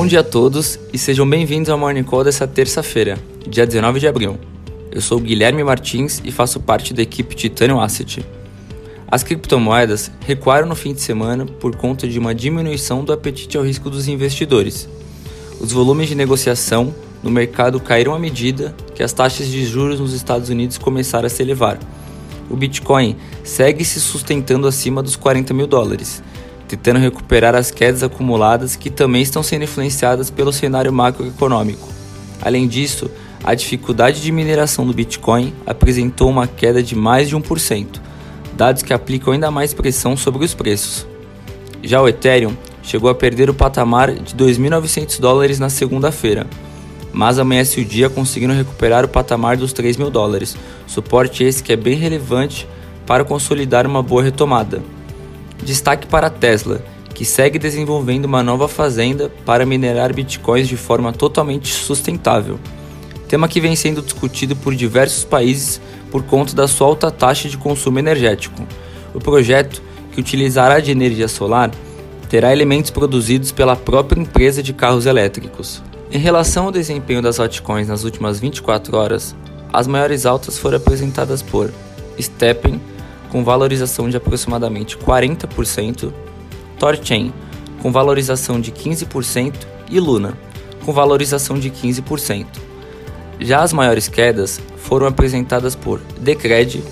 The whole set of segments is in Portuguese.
Bom dia a todos e sejam bem-vindos ao Morning Call dessa terça-feira, dia 19 de abril. Eu sou Guilherme Martins e faço parte da equipe Titanium Asset. As criptomoedas recuaram no fim de semana por conta de uma diminuição do apetite ao risco dos investidores. Os volumes de negociação no mercado caíram à medida que as taxas de juros nos Estados Unidos começaram a se elevar. O Bitcoin segue se sustentando acima dos 40 mil dólares tentando recuperar as quedas acumuladas que também estão sendo influenciadas pelo cenário macroeconômico. Além disso, a dificuldade de mineração do Bitcoin apresentou uma queda de mais de 1%, dados que aplicam ainda mais pressão sobre os preços. Já o Ethereum chegou a perder o patamar de 2.900 dólares na segunda-feira, mas amanhece o dia conseguindo recuperar o patamar dos 3 mil dólares, suporte esse que é bem relevante para consolidar uma boa retomada. Destaque para a Tesla, que segue desenvolvendo uma nova fazenda para minerar bitcoins de forma totalmente sustentável. Tema que vem sendo discutido por diversos países por conta da sua alta taxa de consumo energético. O projeto, que utilizará de energia solar, terá elementos produzidos pela própria empresa de carros elétricos. Em relação ao desempenho das altcoins nas últimas 24 horas, as maiores altas foram apresentadas por Steppen, com valorização de aproximadamente 40%, Torchain, com valorização de 15%, e Luna, com valorização de 15%. Já as maiores quedas foram apresentadas por Decred,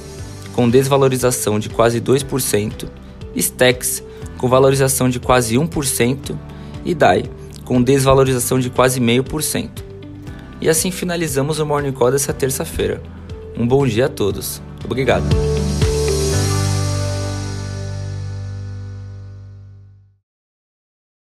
com desvalorização de quase 2%, Stex, com valorização de quase 1%, e DAI, com desvalorização de quase 0,5%. E assim finalizamos o Morning Call dessa terça-feira. Um bom dia a todos. Obrigado.